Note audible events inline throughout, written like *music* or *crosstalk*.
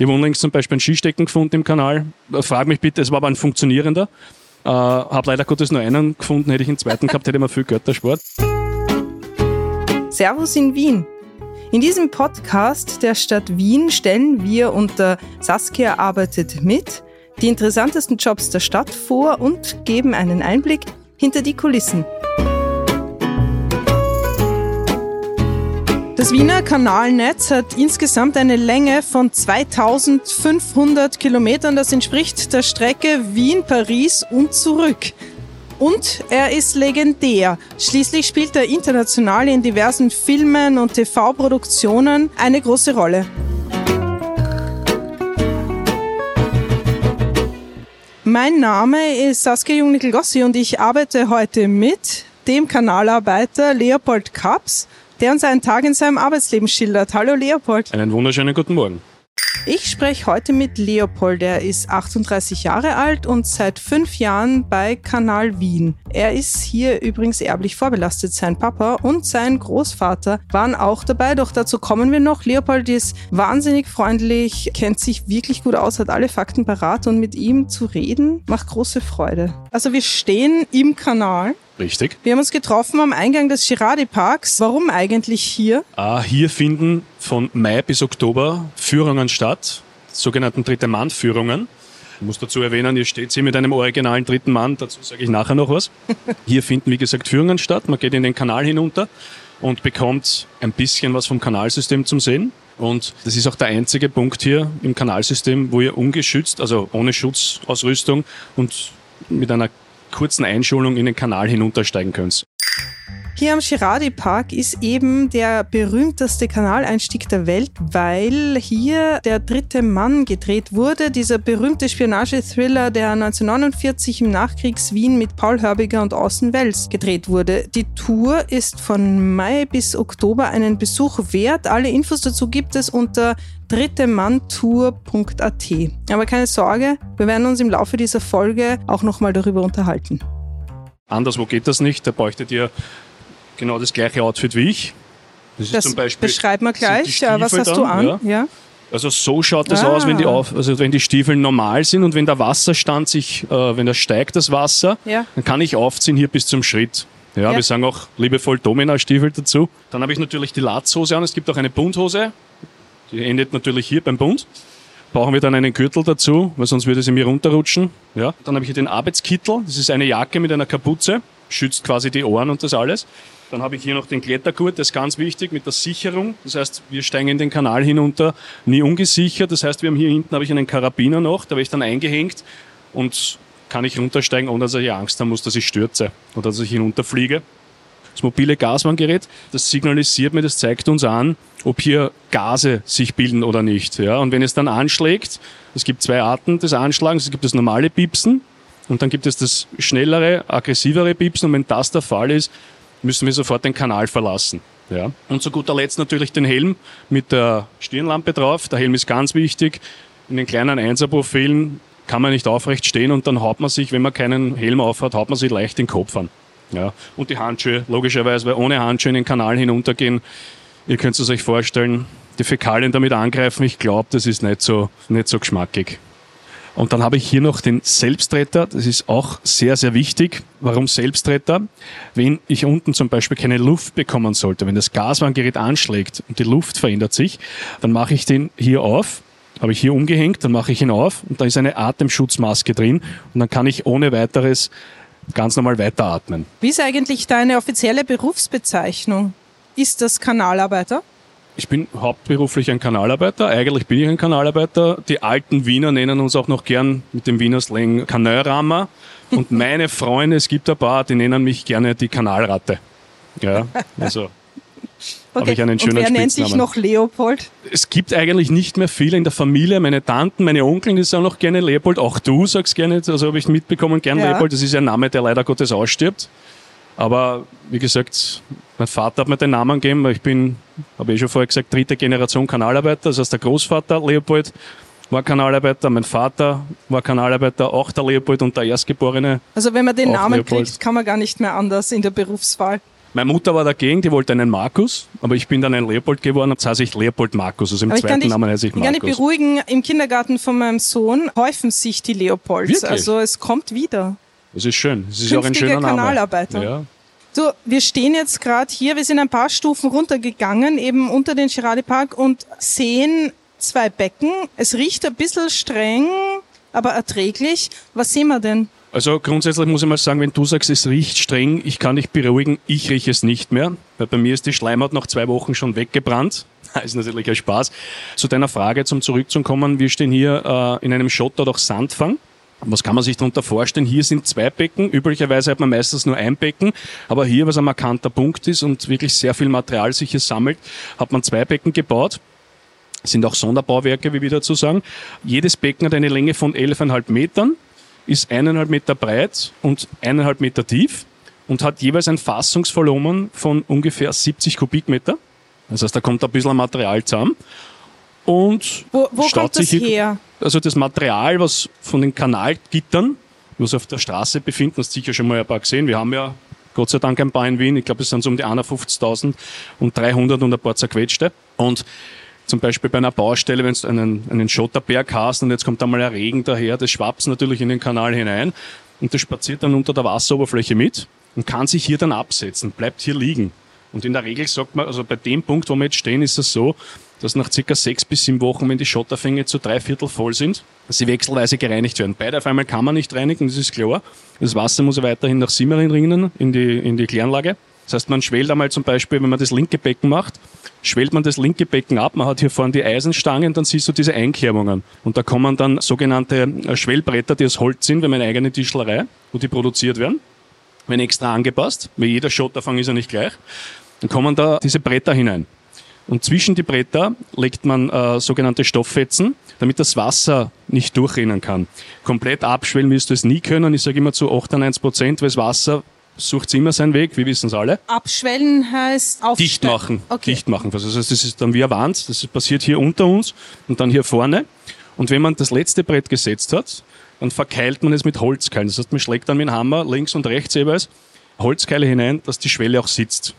Ich habe unlängst zum Beispiel ein Skistecken gefunden im Kanal. Frag mich bitte, es war aber ein funktionierender. Äh, habe leider Gottes nur einen gefunden, hätte ich einen zweiten gehabt, hätte ich mir viel Göttersport. Servus in Wien. In diesem Podcast der Stadt Wien stellen wir unter Saskia arbeitet mit die interessantesten Jobs der Stadt vor und geben einen Einblick hinter die Kulissen. Das Wiener Kanalnetz hat insgesamt eine Länge von 2500 Kilometern. Das entspricht der Strecke Wien-Paris und zurück. Und er ist legendär. Schließlich spielt er international in diversen Filmen und TV-Produktionen eine große Rolle. Mein Name ist Saskia Jungnickel-Gossi und ich arbeite heute mit dem Kanalarbeiter Leopold Kaps der uns einen Tag in seinem Arbeitsleben schildert. Hallo Leopold. Einen wunderschönen guten Morgen. Ich spreche heute mit Leopold. Er ist 38 Jahre alt und seit fünf Jahren bei Kanal Wien. Er ist hier übrigens erblich vorbelastet. Sein Papa und sein Großvater waren auch dabei, doch dazu kommen wir noch. Leopold ist wahnsinnig freundlich, kennt sich wirklich gut aus, hat alle Fakten parat und mit ihm zu reden macht große Freude. Also wir stehen im Kanal Richtig. Wir haben uns getroffen am Eingang des Girardi Parks. Warum eigentlich hier? Ah, hier finden von Mai bis Oktober Führungen statt, sogenannten Dritte Mann-Führungen. Ich muss dazu erwähnen, ihr steht hier mit einem originalen dritten Mann, dazu sage ich nachher noch was. *laughs* Hier finden, wie gesagt, Führungen statt. Man geht in den Kanal hinunter und bekommt ein bisschen was vom Kanalsystem zum Sehen. Und das ist auch der einzige Punkt hier im Kanalsystem, wo ihr ungeschützt, also ohne Schutzausrüstung und mit einer kurzen Einschulung in den Kanal hinuntersteigen könnt. Hier am Girardi Park ist eben der berühmteste Kanaleinstieg der Welt, weil hier der dritte Mann gedreht wurde, dieser berühmte Spionage-Thriller, der 1949 im Nachkriegs-Wien mit Paul Hörbiger und Orson Welles gedreht wurde. Die Tour ist von Mai bis Oktober einen Besuch wert. Alle Infos dazu gibt es unter drittemanntour.at. Aber keine Sorge, wir werden uns im Laufe dieser Folge auch nochmal darüber unterhalten. Anderswo geht das nicht, da bräuchtet ihr genau das gleiche Outfit wie ich. Das, das zum Beispiel, beschreib mal gleich, was hast dann, du an? Ja. ja. Also so schaut das ah. aus, wenn die, auf, also wenn die Stiefel normal sind und wenn der Wasserstand sich, äh, wenn er steigt, das Wasser, ja. dann kann ich aufziehen hier bis zum Schritt. Ja, ja. wir sagen auch liebevoll Domina-Stiefel dazu. Dann habe ich natürlich die Latzhose an. Es gibt auch eine Bundhose. Die endet natürlich hier beim Bund. Brauchen wir dann einen Gürtel dazu, weil sonst würde sie mir runterrutschen. Ja. Dann habe ich hier den Arbeitskittel. Das ist eine Jacke mit einer Kapuze. Schützt quasi die Ohren und das alles. Dann habe ich hier noch den Klettergurt, das ist ganz wichtig, mit der Sicherung. Das heißt, wir steigen in den Kanal hinunter, nie ungesichert. Das heißt, wir haben hier hinten habe ich einen Karabiner noch, da habe ich dann eingehängt und kann ich runtersteigen, ohne dass ich Angst haben muss, dass ich stürze oder dass ich hinunterfliege. Das mobile Gaswarngerät, das signalisiert mir, das zeigt uns an, ob hier Gase sich bilden oder nicht. Ja, und wenn es dann anschlägt, es gibt zwei Arten des Anschlagens, es gibt das normale Piepsen und dann gibt es das schnellere, aggressivere Piepsen und wenn das der Fall ist, müssen wir sofort den Kanal verlassen. Ja. Und zu guter Letzt natürlich den Helm mit der Stirnlampe drauf. Der Helm ist ganz wichtig. In den kleinen Einserprofilen kann man nicht aufrecht stehen und dann haut man sich, wenn man keinen Helm aufhat, haut man sich leicht den Kopf an. Ja. Und die Handschuhe, logischerweise, weil ohne Handschuhe in den Kanal hinuntergehen, ihr könnt es euch vorstellen, die Fäkalien damit angreifen, ich glaube, das ist nicht so, nicht so geschmackig. Und dann habe ich hier noch den Selbstretter. Das ist auch sehr, sehr wichtig. Warum Selbstretter? Wenn ich unten zum Beispiel keine Luft bekommen sollte, wenn das Gaswarngerät anschlägt und die Luft verändert sich, dann mache ich den hier auf. Habe ich hier umgehängt, dann mache ich ihn auf und da ist eine Atemschutzmaske drin und dann kann ich ohne weiteres ganz normal weiteratmen. Wie ist eigentlich deine offizielle Berufsbezeichnung? Ist das Kanalarbeiter? Ich bin hauptberuflich ein Kanalarbeiter. Eigentlich bin ich ein Kanalarbeiter. Die alten Wiener nennen uns auch noch gern mit dem Wiener Slang Kanalrammer. Und *laughs* meine Freunde, es gibt ein paar, die nennen mich gerne die Kanalratte. Ja, also *laughs* Okay. habe ich einen schönen Und wer nennt sich noch Leopold? Es gibt eigentlich nicht mehr viele in der Familie. Meine Tanten, meine Onkel, die sagen noch gerne Leopold. Auch du sagst gerne, also habe ich mitbekommen, gern ja. Leopold. Das ist ein Name, der leider Gottes ausstirbt. Aber wie gesagt, mein Vater hat mir den Namen gegeben, weil ich bin, habe ich eh schon vorher gesagt, dritte Generation Kanalarbeiter. Das heißt, der Großvater Leopold war Kanalarbeiter, mein Vater war Kanalarbeiter, auch der Leopold und der Erstgeborene. Also wenn man den Namen Leopold. kriegt, kann man gar nicht mehr anders in der Berufswahl. Meine Mutter war dagegen, die wollte einen Markus, aber ich bin dann ein Leopold geworden, das heißt ich Leopold Markus, also im aber zweiten Namen heiße ich Markus. Ich kann dich beruhigen, im Kindergarten von meinem Sohn häufen sich die Leopolds, Wirklich? also es kommt wieder. Das ist schön, das ist auch ein schöner Name. Kanalarbeiter. Ja. So, wir stehen jetzt gerade hier, wir sind ein paar Stufen runtergegangen, eben unter den Girardi Park und sehen zwei Becken. Es riecht ein bisschen streng, aber erträglich. Was sehen wir denn? Also grundsätzlich muss ich mal sagen, wenn du sagst, es riecht streng, ich kann dich beruhigen, ich rieche es nicht mehr, weil bei mir ist die Schleimhaut nach zwei Wochen schon weggebrannt. *laughs* Das ist natürlich ein Spaß. Zu deiner Frage, zum zurückzukommen, wir stehen hier äh, in einem Schotter durch Sandfang. Was kann man sich darunter vorstellen? Hier sind zwei Becken. Üblicherweise hat man meistens nur ein Becken. Aber hier, was ein markanter Punkt ist und wirklich sehr viel Material sich hier sammelt, hat man zwei Becken gebaut. Sind auch Sonderbauwerke, wie wir dazu sagen. Jedes Becken hat eine Länge von 11,5 Metern ist eineinhalb Meter breit und eineinhalb Meter tief und hat jeweils ein Fassungsvolumen von ungefähr 70 Kubikmeter. Das heißt, da kommt ein bisschen Material zusammen. Und wo, wo kommt das her? Also das Material, was von den Kanalgittern, was auf der Straße befinden, hast du sicher schon mal ein paar gesehen. Wir haben ja Gott sei Dank ein paar in Wien. Ich glaube, es sind so um die 51.000 und 300 und ein paar zerquetschte. Und zum Beispiel bei einer Baustelle, wenn du einen, einen Schotterberg hast und jetzt kommt einmal ein Regen daher, das schwappt natürlich in den Kanal hinein und das spaziert dann unter der Wasseroberfläche mit und kann sich hier dann absetzen, bleibt hier liegen. Und in der Regel sagt man, also bei dem Punkt, wo wir jetzt stehen, ist es so, dass nach circa sechs bis sieben Wochen, wenn die Schotterfänge zu drei Viertel voll sind, sie wechselweise gereinigt werden. Beide auf einmal kann man nicht reinigen, das ist klar. Das Wasser muss weiterhin nach Simmering rinnen, in die, in die Kläranlage. Das heißt, man schwellt einmal zum Beispiel, wenn man das linke Becken macht, schwellt man das linke Becken ab, man hat hier vorne die Eisenstangen, dann siehst du diese Einkerbungen. Und da kommen dann sogenannte äh, Schwellbretter, die aus Holz sind, wir haben eine eigene Tischlerei, wo die produziert werden, werden extra angepasst, weil jeder Schotterfang ist ja nicht gleich. Dann kommen da diese Bretter hinein. Und zwischen die Bretter legt man äh, sogenannte Stofffetzen, damit das Wasser nicht durchrinnen kann. Komplett abschwellen wirst du es nie können. Ich sage immer zu 98 Prozent, weil das Wasser sucht immer seinen Weg, wir wissen es alle. Abschwellen heißt aufstellen. Dicht machen. Okay. Dicht machen. Also das ist dann wie eine Wand, das passiert hier unter uns und dann hier vorne. Und wenn man das letzte Brett gesetzt hat, dann verkeilt man es mit Holzkeilen. Das heißt, man schlägt dann mit dem Hammer links und rechts jeweils Holzkeile hinein, dass die Schwelle auch sitzt.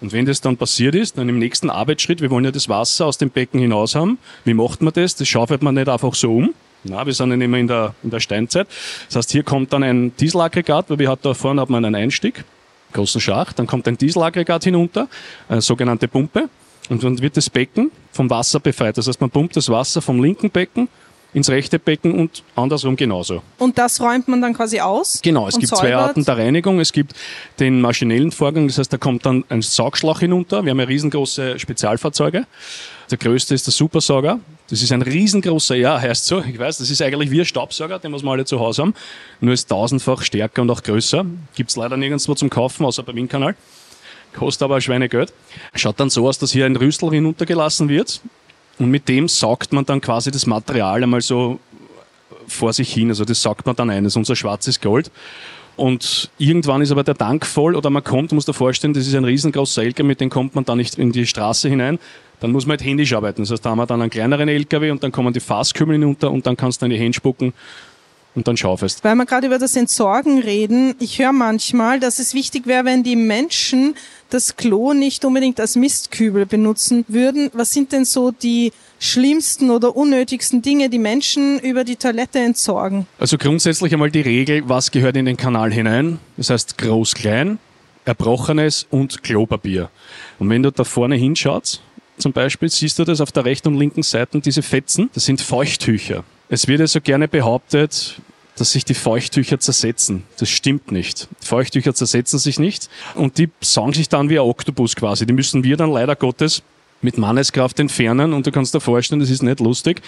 Und wenn das dann passiert ist, dann im nächsten Arbeitsschritt, wir wollen ja das Wasser aus dem Becken hinaus haben, wie macht man das? Das schaufelt man nicht einfach so um, na, wir sind ja nicht mehr in der, in der Steinzeit. Das heißt, hier kommt dann ein Dieselaggregat, weil wir hat da vorne hat man einen Einstieg, großen Schacht, dann kommt ein Dieselaggregat hinunter, eine sogenannte Pumpe, und dann wird das Becken vom Wasser befreit. Das heißt, man pumpt das Wasser vom linken Becken ins rechte Becken und andersrum genauso. Und das räumt man dann quasi aus? Genau, es gibt säubert. zwei Arten der Reinigung. Es gibt den maschinellen Vorgang, das heißt, da kommt dann ein Saugschlauch hinunter. Wir haben ja riesengroße Spezialfahrzeuge. Der größte ist der Supersauger. Das ist ein riesengroßer, ja, heißt so, ich weiß, das ist eigentlich wie ein Staubsauger, den wir alle zu Hause haben. Nur ist tausendfach stärker und auch größer. Gibt's leider nirgendwo zum Kaufen, außer beim Windkanal. Kostet aber ein Schweinegeld. Schaut dann so aus, dass hier ein Rüstel hinuntergelassen wird. Und mit dem saugt man dann quasi das Material einmal so vor sich hin. Also das saugt man dann ein. Das ist unser schwarzes Gold. Und irgendwann ist aber der Tank voll oder man kommt, muss dir vorstellen, das ist ein riesengroßer LKW, mit dem kommt man dann nicht in die Straße hinein. Dann muss man halt händisch arbeiten. Das heißt, da haben wir dann einen kleineren LKW und dann kommen die Fasskümmel hinunter und dann kannst du in die Hände spucken und dann schaufelst. Weil wir gerade über das Entsorgen reden, ich höre manchmal, dass es wichtig wäre, wenn die Menschen das Klo nicht unbedingt als Mistkübel benutzen würden. Was sind denn so die schlimmsten oder unnötigsten Dinge, die Menschen über die Toilette entsorgen? Also grundsätzlich einmal die Regel, was gehört in den Kanal hinein? Das heißt groß, klein, Erbrochenes und Klopapier. Und wenn du da vorne hinschaust, zum Beispiel, siehst du das auf der rechten und linken Seite, diese Fetzen, das sind Feuchttücher. Es wird also gerne behauptet, dass sich die Feuchttücher zersetzen. Das stimmt nicht. Die Feuchttücher zersetzen sich nicht und die saugen sich dann wie ein Oktopus quasi. Die müssen wir dann leider Gottes mit Manneskraft entfernen und du kannst dir vorstellen, das ist nicht lustig.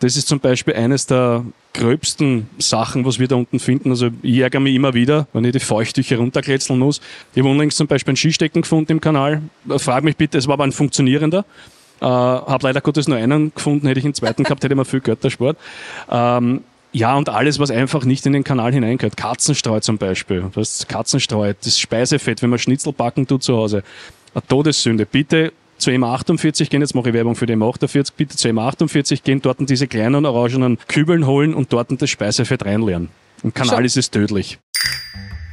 Das ist zum Beispiel eines der gröbsten Sachen, was wir da unten finden. Also ich ärgere mich immer wieder, wenn ich die Feuchttücher runterkletzeln muss. Ich habe unlängst zum Beispiel ein Skistecken gefunden im Kanal. Frag mich bitte, es war aber ein funktionierender. Äh, habe leider Gottes nur einen gefunden, hätte ich einen zweiten gehabt, hätte ich mir viel Geld erspart. Ähm, ja, und alles, was einfach nicht in den Kanal hineingehört. Katzenstreu zum Beispiel. Das Katzenstreu, das Speisefett, wenn man Schnitzel backen tut zu Hause. Eine Todessünde. Bitte zu M48 gehen, jetzt mache ich Werbung für die M48, bitte zu M48 gehen, dort diese kleinen orangenen Kübeln holen und dort das Speisefett reinleeren. Im Kanal Schau. ist es tödlich.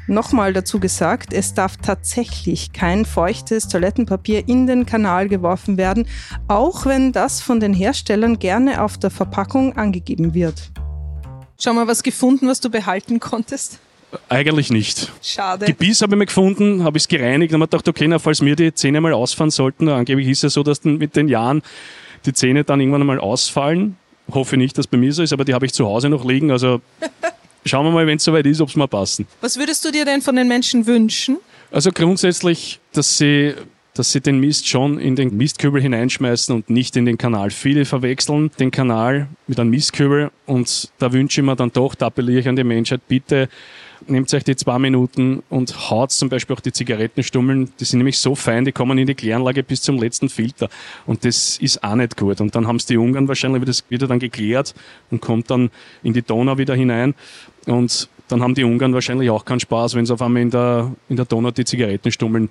Nochmal dazu gesagt, es darf tatsächlich kein feuchtes Toilettenpapier in den Kanal geworfen werden, auch wenn das von den Herstellern gerne auf der Verpackung angegeben wird. Schau mal, was gefunden, was du behalten konntest. Eigentlich nicht. Schade. Gebiss habe ich mir gefunden, habe ich es gereinigt und habe gedacht, okay, na, falls mir die Zähne mal ausfahren sollten, angeblich ist es ja so, dass mit den Jahren die Zähne dann irgendwann einmal ausfallen. Hoffe nicht, dass bei mir so ist, aber die habe ich zu Hause noch liegen. Also *laughs* schauen wir mal, wenn es soweit ist, ob es mal passen. Was würdest du dir denn von den Menschen wünschen? Also grundsätzlich, dass sie dass sie den Mist schon in den Mistkübel hineinschmeißen und nicht in den Kanal. Viele verwechseln den Kanal mit einem Mistkübel und da wünsche ich mir dann doch, da appelliere ich an die Menschheit, bitte nehmt euch die zwei Minuten und haut zum Beispiel auch die Zigarettenstummeln, die sind nämlich so fein, die kommen in die Kläranlage bis zum letzten Filter. Und das ist auch nicht gut. Und dann haben es die Ungarn wahrscheinlich wieder, wieder dann geklärt und kommt dann in die Donau wieder hinein. Und dann haben die Ungarn wahrscheinlich auch keinen Spaß, wenn sie auf einmal in der, in der Donau die Zigarettenstummeln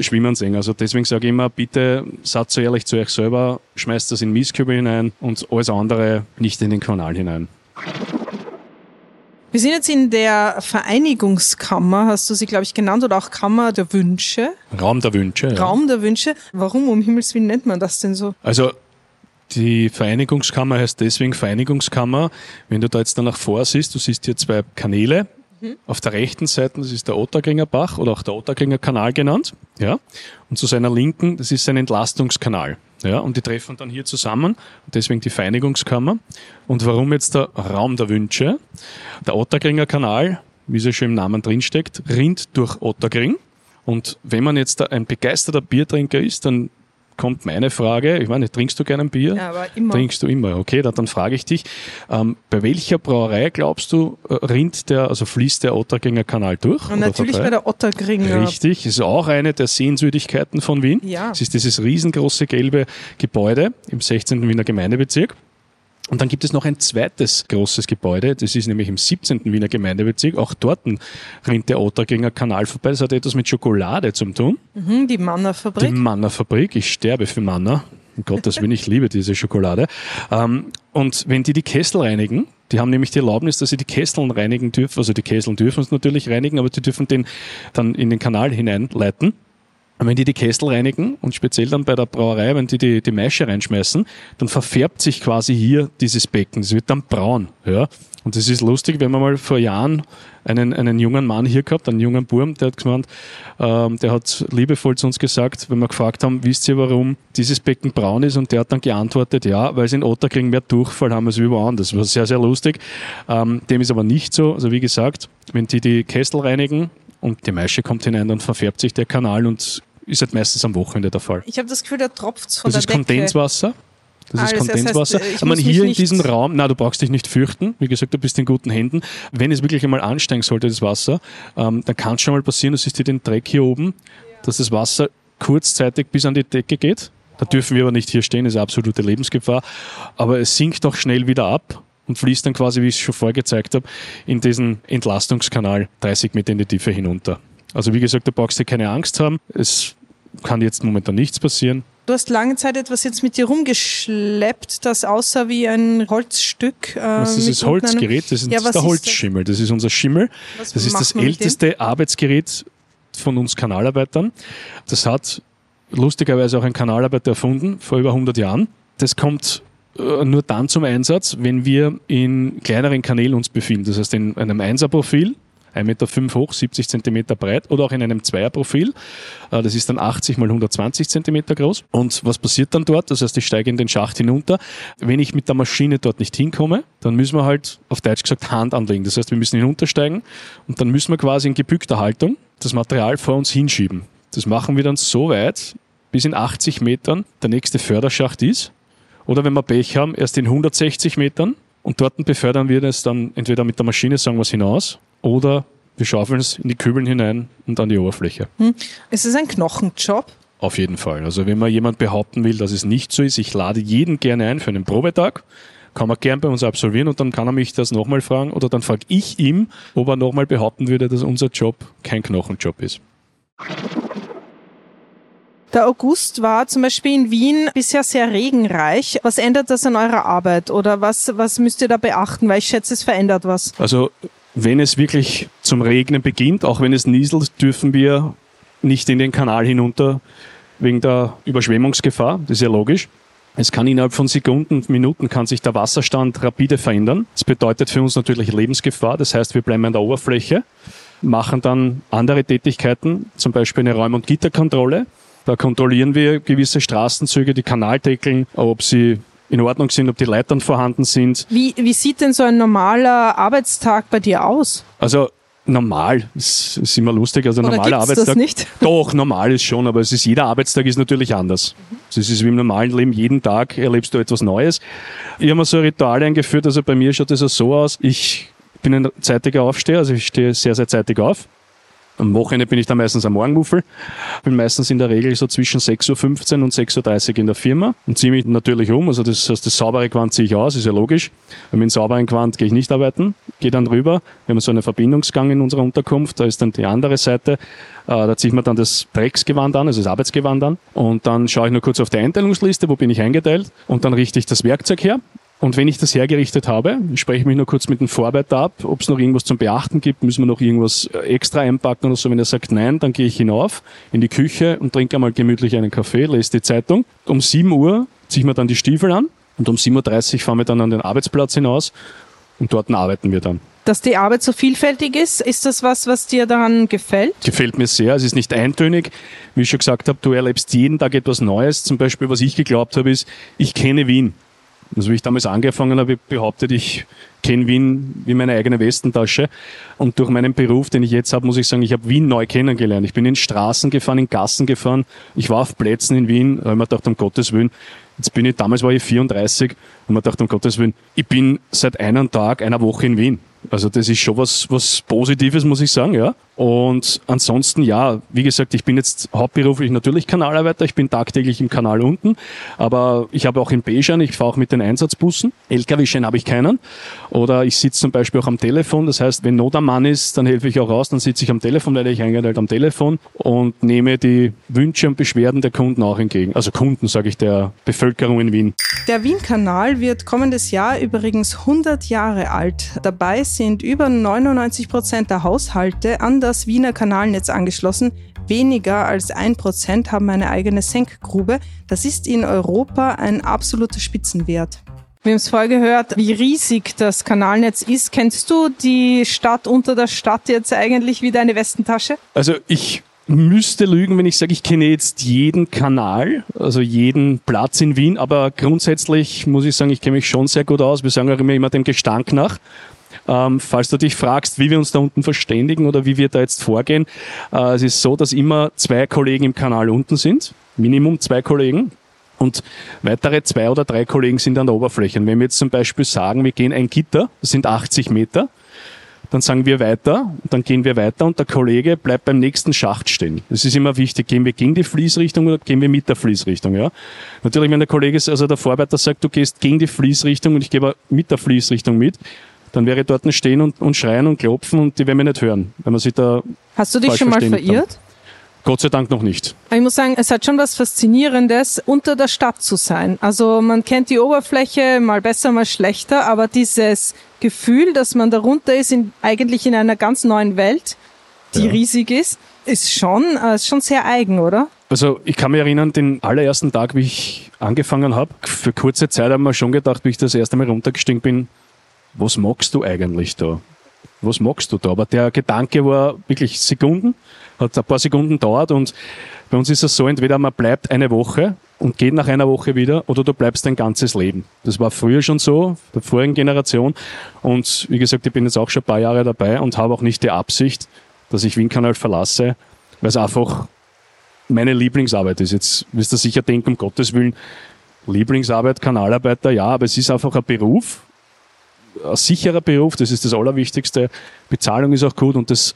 schwimmen sehen. Also deswegen sage ich immer, bitte seid so ehrlich zu euch selber, schmeißt das in Mistkübel hinein und alles andere nicht in den Kanal hinein. Wir sind jetzt in der Vereinigungskammer, hast du sie, glaube ich, genannt, oder auch Kammer der Wünsche. Raum der Wünsche. Ja. Raum der Wünsche. Warum um Himmels Willen nennt man das denn so? Also die Vereinigungskammer heißt deswegen Vereinigungskammer. Wenn du da jetzt danach vorsiehst, du siehst hier zwei Kanäle. Mhm. Auf der rechten Seite, das ist der Ottergringer Bach oder auch der Ottergringer Kanal genannt. Ja. Und zu seiner linken, das ist sein Entlastungskanal. Ja, und die treffen dann hier zusammen, deswegen die Vereinigungskammer. Und warum jetzt der Raum der Wünsche? Der Ottergringer Kanal, wie es ja schon im Namen drinsteckt, rinnt durch Ottergring. Und wenn man jetzt ein begeisterter Biertrinker ist, dann kommt meine Frage, ich meine, trinkst du gerne ein Bier? Ja, aber immer. Trinkst du immer, okay, dann, dann frage ich dich, ähm, bei welcher Brauerei glaubst du, äh, rinnt der, also fließt der Ottergringer Kanal durch? Und natürlich bei der Ottergringer. Richtig, ist auch eine der Sehenswürdigkeiten von Wien. Ja. Es ist dieses riesengroße gelbe Gebäude im 16. Wiener Gemeindebezirk. Und dann gibt es noch ein zweites großes Gebäude, das ist nämlich im 17. Wiener Gemeindebezirk. Auch dort rinnt der Ottergringer Kanal vorbei. Das hat etwas mit Schokolade zu tun. Mhm, die Manna-Fabrik. Die Manna-Fabrik. Ich sterbe für Manna. Um Gottes Willen, ich liebe diese Schokolade. Ähm, und wenn die die Kessel reinigen, die haben nämlich die Erlaubnis, dass sie die Kesseln reinigen dürfen. Also die Kesseln dürfen es natürlich reinigen, aber die dürfen den dann in den Kanal hineinleiten. Wenn die die Kessel reinigen und speziell dann bei der Brauerei, wenn die die, die Maische reinschmeißen, dann verfärbt sich quasi hier dieses Becken. Es wird dann braun. Ja? Und das ist lustig, wenn man mal vor Jahren einen, einen jungen Mann hier gehabt, einen jungen Burm, der hat gemeint, ähm, der hat liebevoll zu uns gesagt, wenn wir gefragt haben, wisst ihr, warum dieses Becken braun ist? Und der hat dann geantwortet, ja, weil sie in Otterkring mehr Durchfall haben als. Das war sehr, sehr lustig. Ähm, dem ist aber nicht so. Also wie gesagt, wenn die die Kessel reinigen, und die Maische kommt hinein, dann verfärbt sich der Kanal und ist halt meistens am Wochenende der Fall. Ich habe das Gefühl, der tropft von das der ist Kondenswasser. Das ah, ist Kondenswasser. Das heißt, ich man hier in diesem Raum, na, du brauchst dich nicht fürchten. Wie gesagt, du bist in guten Händen. Wenn es wirklich einmal ansteigen sollte, das Wasser, ähm, dann kann es schon mal passieren, du siehst hier den Dreck hier oben, ja. dass das Wasser kurzzeitig bis an die Decke geht. Da dürfen wir aber nicht hier stehen, das ist absolute Lebensgefahr. Aber es sinkt auch schnell wieder ab und fließt dann quasi, wie ich es schon vorgezeigt habe, in diesen Entlastungskanal 30 Meter in die Tiefe hinunter. Also wie gesagt, da brauchst du keine Angst haben. Es kann jetzt momentan nichts passieren. Du hast lange Zeit etwas jetzt mit dir rumgeschleppt, das aussah wie ein Holzstück. Äh, das ist das Holzgerät, das ist ja, der Holzschimmel. Das ist unser Schimmel. Was das ist das älteste Arbeitsgerät von uns Kanalarbeitern. Das hat lustigerweise auch ein Kanalarbeiter erfunden, vor über 100 Jahren. Das kommt nur dann zum Einsatz, wenn wir in kleineren Kanälen uns befinden. Das heißt, in einem Einserprofil, 1,5 Meter hoch, 70 Zentimeter breit oder auch in einem Zweierprofil. Äh, das ist dann 80 mal 120 Zentimeter groß. Und was passiert dann dort? Das heißt, ich steige in den Schacht hinunter. Wenn ich mit der Maschine dort nicht hinkomme, dann müssen wir halt auf Deutsch gesagt Hand anlegen. Das heißt, wir müssen hinuntersteigen und dann müssen wir quasi in gebückter Haltung das Material vor uns hinschieben. Das machen wir dann so weit, bis in 80 Metern der nächste Förderschacht ist oder wenn wir Pech haben, erst in 160 Metern und dort befördern wir das dann entweder mit der Maschine, sagen wir es hinaus, oder wir schaufeln es in die Kübeln hinein und an die Oberfläche. Hm. Ist es ein Knochenjob? Auf jeden Fall. Also wenn man jemand behaupten will, dass es nicht so ist, ich lade jeden gerne ein für einen Probetag, kann man gern bei uns absolvieren und dann kann er mich das nochmal fragen oder dann frage ich ihm, ob er nochmal behaupten würde, dass unser Job kein Knochenjob ist. Der August war zum Beispiel in Wien bisher sehr regenreich. Was ändert das an eurer Arbeit oder was, was müsst ihr da beachten? Weil ich schätze, es verändert was. Also wenn es wirklich zum Regnen beginnt, auch wenn es nieselt, dürfen wir nicht in den Kanal hinunter wegen der Überschwemmungsgefahr. Das ist ja logisch. Es kann innerhalb von Sekunden, Minuten kann sich der Wasserstand rapide verändern. Das bedeutet für uns natürlich Lebensgefahr. Das heißt, wir bleiben an der Oberfläche, machen dann andere Tätigkeiten, zum Beispiel eine Räum- und Gitterkontrolle. Da kontrollieren wir gewisse Straßenzüge, die Kanaldeckeln, ob sie in Ordnung sind, ob die Leitern vorhanden sind. Wie, wie sieht denn so ein normaler Arbeitstag bei dir aus? Also normal, ist, ist immer lustig, also Oder normaler Arbeitstag. Das nicht? *laughs* Doch, normal ist schon, aber es ist, jeder Arbeitstag ist natürlich anders. Mhm. Es ist wie im normalen Leben, jeden Tag erlebst du etwas Neues. Ich habe mir so ein Ritual eingeführt, also bei mir schaut es so aus, ich bin ein zeitiger Aufsteher, also ich stehe sehr, sehr zeitig auf. Am Wochenende bin ich dann meistens am Morgenmuffel. Bin meistens in der Regel so zwischen 6.15 Uhr und 6.30 Uhr in der Firma und ziehe mich natürlich um. Also das heißt, das saubere Quant ziehe ich aus, ist ja logisch. Mit dem sauberen Quant gehe ich nicht arbeiten, gehe dann rüber. Wir haben so einen Verbindungsgang in unserer Unterkunft, da ist dann die andere Seite. Äh, da ziehe ich mir dann das Drecksgewand an, also das Arbeitsgewand an. Und dann schaue ich nur kurz auf die Einteilungsliste, wo bin ich eingeteilt. Und dann richte ich das Werkzeug her und wenn ich das hergerichtet habe, spreche ich mich nur kurz mit dem Vorarbeiter ab, ob es noch irgendwas zum Beachten gibt, müssen wir noch irgendwas äh, extra einpacken oder so. Wenn er sagt nein, dann gehe ich hinauf in die Küche und trinke einmal gemütlich einen Kaffee, lese die Zeitung. Um 7 Uhr ziehe ich mir dann die Stiefel an und um 7.30 Uhr fahren wir dann an den Arbeitsplatz hinaus und dort arbeiten wir dann. Dass die Arbeit so vielfältig ist, ist das was, was dir daran gefällt? Gefällt mir sehr. Es ist nicht eintönig. Wie ich schon gesagt habe, du erlebst jeden Tag etwas Neues. Zum Beispiel, was ich geglaubt habe, ist, ich kenne Wien. Also wie ich damals angefangen habe, behauptet, ich kenne Wien wie meine eigene Westentasche. Und durch meinen Beruf, den ich jetzt habe, muss ich sagen, ich habe Wien neu kennengelernt. Ich bin in Straßen gefahren, in Gassen gefahren. Ich war auf Plätzen in Wien, da habe mir gedacht, um Gottes Willen, jetzt bin ich, damals war ich 34, und mir gedacht, um Gottes Willen, ich bin seit einem Tag, einer Woche in Wien. Also das ist schon was, was Positives, muss ich sagen, ja. Und ansonsten, ja, wie gesagt, ich bin jetzt hauptberuflich natürlich Kanalarbeiter, ich bin tagtäglich im Kanal unten, aber ich habe auch einen B-Schein, ich fahre auch mit den Einsatzbussen. LKW-Schein habe ich keinen. Oder ich sitze zum Beispiel auch am Telefon, das heißt, wenn Not am Mann ist, dann helfe ich auch raus, dann sitze ich am Telefon, werde ich eingeteilt am Telefon und nehme die Wünsche und Beschwerden der Kunden auch entgegen. Also Kunden, sage ich, der Bevölkerung in Wien. Der Wien-Kanal wird kommendes Jahr übrigens 100 Jahre alt. Dabei sind über 99 Prozent der Haushalte an das Wiener Kanalnetz angeschlossen. Weniger als ein Prozent haben eine eigene Senkgrube. Das ist in Europa ein absoluter Spitzenwert. Wir haben es vorher gehört, wie riesig das Kanalnetz ist. Kennst du die Stadt unter der Stadt jetzt eigentlich wie deine Westentasche? Also ich müsste lügen, wenn ich sage, ich kenne jetzt jeden Kanal, also jeden Platz in Wien, aber grundsätzlich muss ich sagen, ich kenne mich schon sehr gut aus. Wir sagen auch immer, immer dem Gestank nach. Ähm, falls du dich fragst, wie wir uns da unten verständigen oder wie wir da jetzt vorgehen, äh, es ist so, dass immer zwei Kollegen im Kanal unten sind, Minimum zwei Kollegen. Und weitere zwei oder drei Kollegen sind an der Oberfläche. Und wenn wir jetzt zum Beispiel sagen, wir gehen ein Gitter, das sind 80 Meter, dann sagen wir weiter, dann gehen wir weiter und der Kollege bleibt beim nächsten Schacht stehen. Das ist immer wichtig. Gehen wir gegen die Fließrichtung oder gehen wir mit der Fließrichtung, ja? Natürlich, wenn der Kollege, also der Vorarbeiter sagt, du gehst gegen die Fließrichtung und ich gehe mit der Fließrichtung mit, dann wäre ich dort stehen und, und schreien und klopfen und die werden mir nicht hören, wenn man sich da. Hast du dich schon mal verirrt? Gott sei Dank noch nicht. Ich muss sagen, es hat schon was Faszinierendes, unter der Stadt zu sein. Also man kennt die Oberfläche mal besser, mal schlechter, aber dieses Gefühl, dass man darunter ist, in, eigentlich in einer ganz neuen Welt, die ja. riesig ist, ist schon, äh, ist schon sehr eigen, oder? Also ich kann mich erinnern, den allerersten Tag, wie ich angefangen habe, für kurze Zeit haben wir schon gedacht, wie ich das erste Mal runtergestiegen bin, was magst du eigentlich da? Was magst du da? Aber der Gedanke war wirklich Sekunden, hat ein paar Sekunden dauert und bei uns ist es so, entweder man bleibt eine Woche und geht nach einer Woche wieder oder du bleibst dein ganzes Leben. Das war früher schon so, der vorigen Generation. Und wie gesagt, ich bin jetzt auch schon ein paar Jahre dabei und habe auch nicht die Absicht, dass ich Wien-Kanal verlasse, weil es einfach meine Lieblingsarbeit ist. Jetzt wirst du sicher denken, um Gottes Willen, Lieblingsarbeit, Kanalarbeiter, ja, aber es ist einfach ein Beruf ein sicherer Beruf, das ist das Allerwichtigste. Bezahlung ist auch gut und das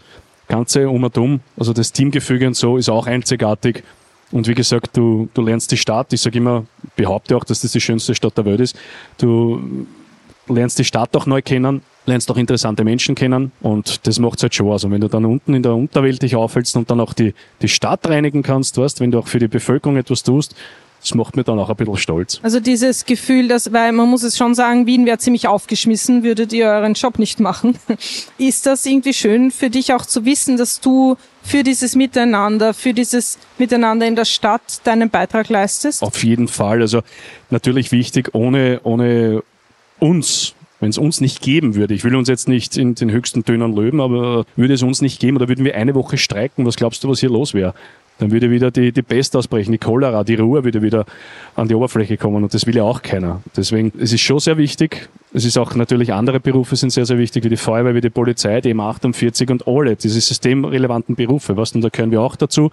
Ganze um und um, also das Teamgefüge und so ist auch einzigartig. Und wie gesagt, du, du lernst die Stadt, ich sage immer, behaupte auch, dass das die schönste Stadt der Welt ist. Du lernst die Stadt auch neu kennen, lernst auch interessante Menschen kennen und das macht halt schon. Und wenn du dann unten in der Unterwelt dich aufhältst und dann auch die, die Stadt reinigen kannst, weißt, wenn du auch für die Bevölkerung etwas tust, das macht mir dann auch ein bisschen stolz. Also dieses Gefühl, dass, weil man muss es schon sagen, Wien wäre ziemlich aufgeschmissen, würdet ihr euren Job nicht machen. *laughs* Ist das irgendwie schön für dich auch zu wissen, dass du für dieses Miteinander, für dieses Miteinander in der Stadt deinen Beitrag leistest? Auf jeden Fall. Also natürlich wichtig, ohne, ohne uns wenn es uns nicht geben würde, ich will uns jetzt nicht in den höchsten Tönen löben, aber würde es uns nicht geben oder würden wir eine Woche streiken, was glaubst du, was hier los wäre? Dann würde wieder die, die Pest ausbrechen, die Cholera, die Ruhe würde wieder an die Oberfläche kommen und das will ja auch keiner. Deswegen, es ist schon sehr wichtig. Es ist auch natürlich andere Berufe sind sehr, sehr wichtig, wie die Feuerwehr, wie die Polizei, die M48 und alle, diese systemrelevanten Berufe. Was denn, da gehören wir auch dazu.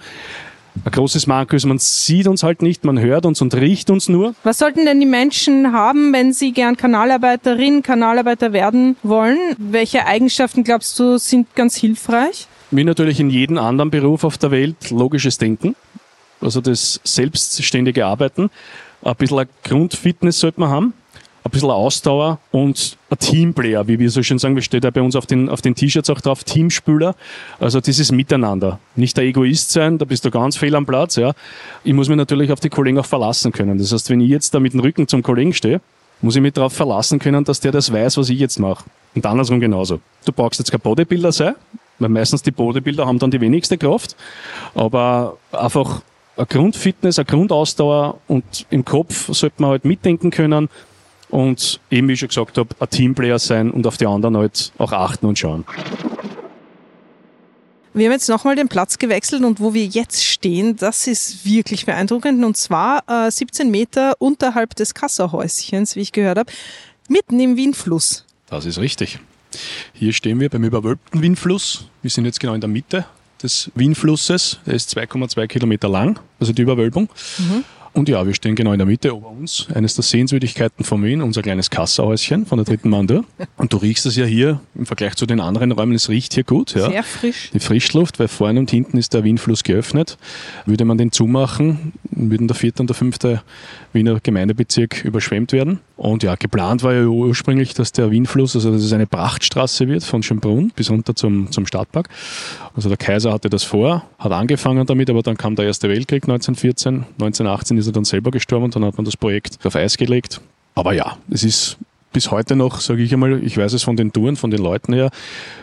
Ein großes Manko ist, man sieht uns halt nicht, man hört uns und riecht uns nur. Was sollten denn die Menschen haben, wenn sie gern Kanalarbeiterin, Kanalarbeiter werden wollen? Welche Eigenschaften glaubst du sind ganz hilfreich? Wie natürlich in jedem anderen Beruf auf der Welt, logisches Denken. Also das selbstständige Arbeiten. Ein bisschen Grundfitness sollte man haben ein bisschen Ausdauer und ein Teamplayer, wie wir so schön sagen, wir steht ja bei uns auf den, auf den T-Shirts auch drauf, Teamspieler. Also dieses Miteinander. Nicht der Egoist sein, da bist du ganz fehl am Platz, ja. Ich muss mich natürlich auf die Kollegen auch verlassen können. Das heißt, wenn ich jetzt da mit dem Rücken zum Kollegen stehe, muss ich mich darauf verlassen können, dass der das weiß, was ich jetzt mache. Und andersrum genauso. Du brauchst jetzt kein Bodybuilder sein, weil meistens die Bodybuilder haben dann die wenigste Kraft, aber einfach eine Grundfitness, eine Grundausdauer und im Kopf sollte man halt mitdenken können, und eben, wie ich schon gesagt habe, ein Teamplayer sein und auf die anderen halt auch achten und schauen. Wir haben jetzt nochmal den Platz gewechselt und wo wir jetzt stehen, das ist wirklich beeindruckend. Und zwar äh, 17 Meter unterhalb des Kassahäuschens, wie ich gehört habe, mitten im Wienfluss. Das ist richtig. Hier stehen wir beim überwölbten Wienfluss. Wir sind jetzt genau in der Mitte des Wienflusses. Der ist 2,2 Kilometer lang, also die Überwölbung. Mhm. Und ja, wir stehen genau in der Mitte ober uns. Eines der Sehenswürdigkeiten von Wien, unser kleines Kassahäuschen von der dritten Mande. *laughs* Und du riechst es ja hier im Vergleich zu den anderen Räumen, es riecht hier gut. Ja. Sehr frisch. Die Frischluft, weil vorne und hinten ist der Wienfluss geöffnet. Würde man den zumachen, würden der vierte und der fünfte Wiener Gemeindebezirk überschwemmt werden. Und ja, geplant war ja ursprünglich, dass der Wienfluss, also dass es eine Prachtstraße wird von Schönbrunn bis runter zum, zum Stadtpark. Also der Kaiser hatte das vor, hat angefangen damit, aber dann kam der Erste Weltkrieg 1914. 1918 ist er dann selber gestorben und dann hat man das Projekt auf Eis gelegt. Aber ja, es ist bis heute noch, sage ich einmal, ich weiß es von den Touren, von den Leuten her,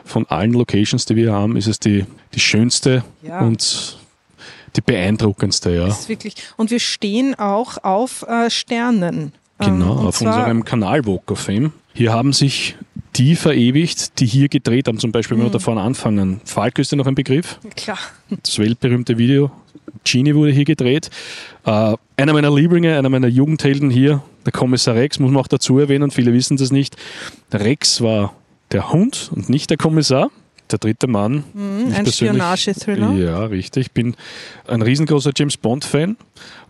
von allen Locations, die wir haben, ist es die, die schönste ja. und die beeindruckendste, ja. Das ist wirklich. Und wir stehen auch auf äh, Sternen. Genau, ähm, auf unserem Kanal Walk of Fame. Hier haben sich die verewigt, die hier gedreht haben. Zum Beispiel, wenn wir mhm. da vorne anfangen. Falk ist ja noch ein Begriff. Klar. Das weltberühmte Video. Genie wurde hier gedreht. Äh, einer meiner Lieblinge, einer meiner Jugendhelden hier, der Kommissar Rex, muss man auch dazu erwähnen, viele wissen das nicht. Rex war der Hund und nicht der Kommissar der dritte Mann. Mhm, ein Spionage-Thriller. Ja, richtig. Ich bin ein riesengroßer James Bond-Fan.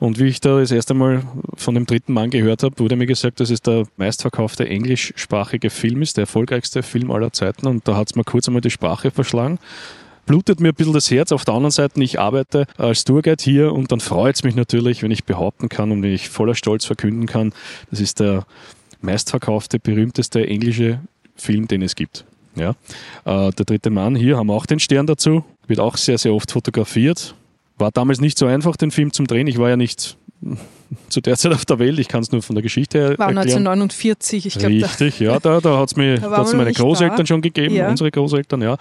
Und wie ich da das erste Mal von dem dritten Mann gehört habe, wurde mir gesagt, dass es der meistverkaufte englischsprachige Film ist, der erfolgreichste Film aller Zeiten. Und da hat es mir kurz einmal die Sprache verschlagen blutet mir ein bisschen das Herz. Auf der anderen Seite, ich arbeite als Tourguide hier und dann freut es mich natürlich, wenn ich behaupten kann und wenn ich voller Stolz verkünden kann, das ist der meistverkaufte, berühmteste englische Film, den es gibt. Ja. Äh, der dritte Mann, hier haben wir auch den Stern dazu, wird auch sehr, sehr oft fotografiert. War damals nicht so einfach, den Film zum Drehen. Ich war ja nicht zu der Zeit auf der Welt, ich kann es nur von der Geschichte her War erklären. 1949, ich glaube. Richtig, da, ja, da, da hat es mir *laughs* da hat's meine Großeltern da. schon gegeben, ja. unsere Großeltern, ja.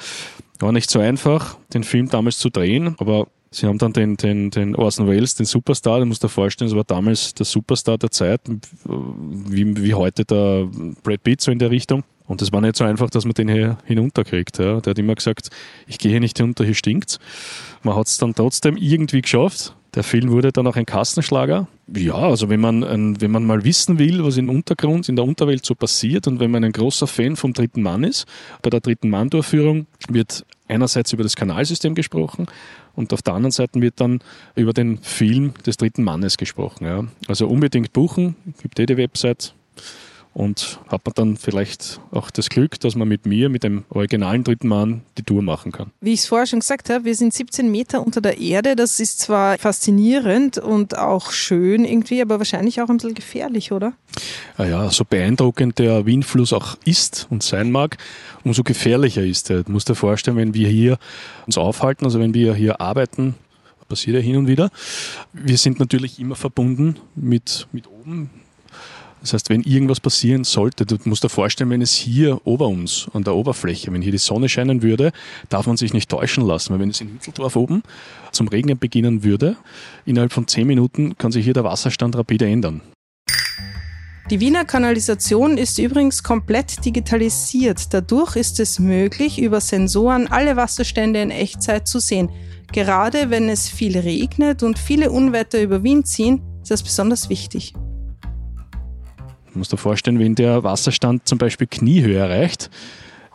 War nicht so einfach, den Film damals zu drehen, aber Sie haben dann den, den, den Orson Welles, den Superstar, den musst du dir vorstellen, das war damals der Superstar der Zeit, wie, wie heute der Brad Pitt so in der Richtung. Und es war nicht so einfach, dass man den hier hinunterkriegt. Ja. Der hat immer gesagt, ich gehe hier nicht hinunter, hier stinkt's. Man hat es dann trotzdem irgendwie geschafft. Der Film wurde dann auch ein Kassenschlager. Ja, also wenn man, wenn man mal wissen will, was im Untergrund, in der Unterwelt so passiert und wenn man ein großer Fan vom dritten Mann ist, bei der dritten Mann-Durchführung wird einerseits über das Kanalsystem gesprochen und auf der anderen Seite wird dann über den Film des dritten Mannes gesprochen. Ja. Also unbedingt buchen, gibt eh die Website und hat man dann vielleicht auch das Glück, dass man mit mir, mit dem originalen dritten Mann, die Tour machen kann. Wie ich es vorher schon gesagt habe, wir sind 17 Meter unter der Erde. Das ist zwar faszinierend und auch schön irgendwie, aber wahrscheinlich auch ein bisschen gefährlich, oder? Ja, ja so beeindruckend der Windfluss auch ist und sein mag, umso gefährlicher ist er. Du musst dir vorstellen, wenn wir hier uns aufhalten, also wenn wir hier arbeiten, passiert ja hin und wieder. Wir sind natürlich immer verbunden mit, mit oben, das heißt, wenn irgendwas passieren sollte, du musst dir vorstellen, wenn es hier ober uns, an der Oberfläche, wenn hier die Sonne scheinen würde, darf man sich nicht täuschen lassen. Weil wenn es in Hütteldorf oben zum Regnen beginnen würde, innerhalb von zehn Minuten kann sich hier der Wasserstand rapide ändern. Die Wiener Kanalisation ist übrigens komplett digitalisiert. Dadurch ist es möglich, über Sensoren alle Wasserstände in Echtzeit zu sehen. Gerade wenn es viel regnet und viele Unwetter über Wien ziehen, ist das besonders wichtig. Du musst dir vorstellen, wenn der Wasserstand zum Beispiel Kniehöhe erreicht,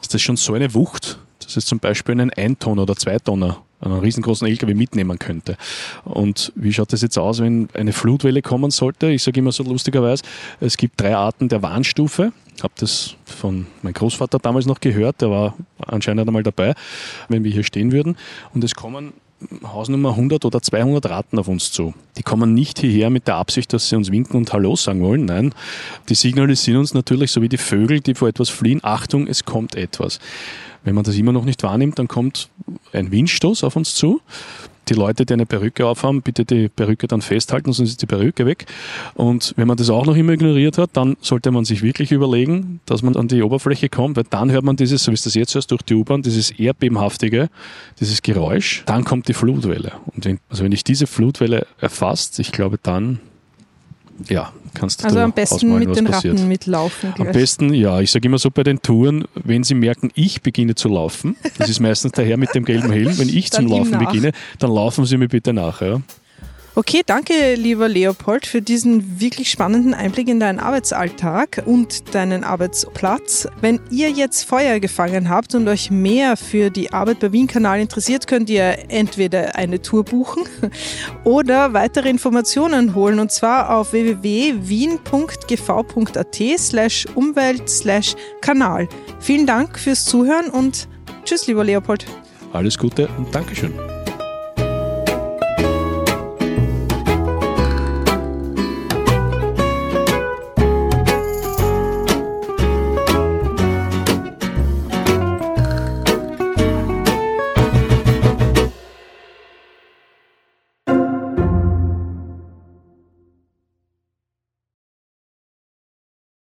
ist das schon so eine Wucht, dass es zum Beispiel einen Eintonner oder Zweitonner einen riesengroßen LKW mitnehmen könnte. Und wie schaut das jetzt aus, wenn eine Flutwelle kommen sollte? Ich sage immer so lustigerweise, es gibt drei Arten der Warnstufe. Ich habe das von meinem Großvater damals noch gehört, der war anscheinend einmal dabei, wenn wir hier stehen würden. Und es kommen Hausnummer 100 oder 200 Ratten auf uns zu. Die kommen nicht hierher mit der Absicht, dass sie uns winken und Hallo sagen wollen. Nein, die signalisieren uns natürlich, so wie die Vögel, die vor etwas fliehen, Achtung, es kommt etwas. Wenn man das immer noch nicht wahrnimmt, dann kommt ein Windstoß auf uns zu die Leute, die eine Perücke aufhaben, bitte die Perücke dann festhalten, sonst ist die Perücke weg. Und wenn man das auch noch immer ignoriert hat, dann sollte man sich wirklich überlegen, dass man an die Oberfläche kommt, weil dann hört man dieses, so wie es das jetzt hörst, durch die U-Bahn, dieses erdbebenhaftige, dieses Geräusch, dann kommt die Flutwelle. Und wenn, also wenn ich diese Flutwelle erfasst, ich glaube dann ja, kannst du Also am besten mit den passiert. Ratten mitlaufen. Gleich. Am besten, ja, ich sage immer so bei den Touren, wenn Sie merken, ich beginne zu laufen, das ist meistens der Herr mit dem gelben Helm, wenn ich zum Laufen beginne, dann laufen Sie mir bitte nach. Ja. Okay, danke, lieber Leopold, für diesen wirklich spannenden Einblick in deinen Arbeitsalltag und deinen Arbeitsplatz. Wenn ihr jetzt Feuer gefangen habt und euch mehr für die Arbeit bei Wien-Kanal interessiert, könnt ihr entweder eine Tour buchen *laughs* oder weitere Informationen holen und zwar auf www.wien.gv.at slash Umwelt slash Kanal. Vielen Dank fürs Zuhören und tschüss, lieber Leopold. Alles Gute und Dankeschön.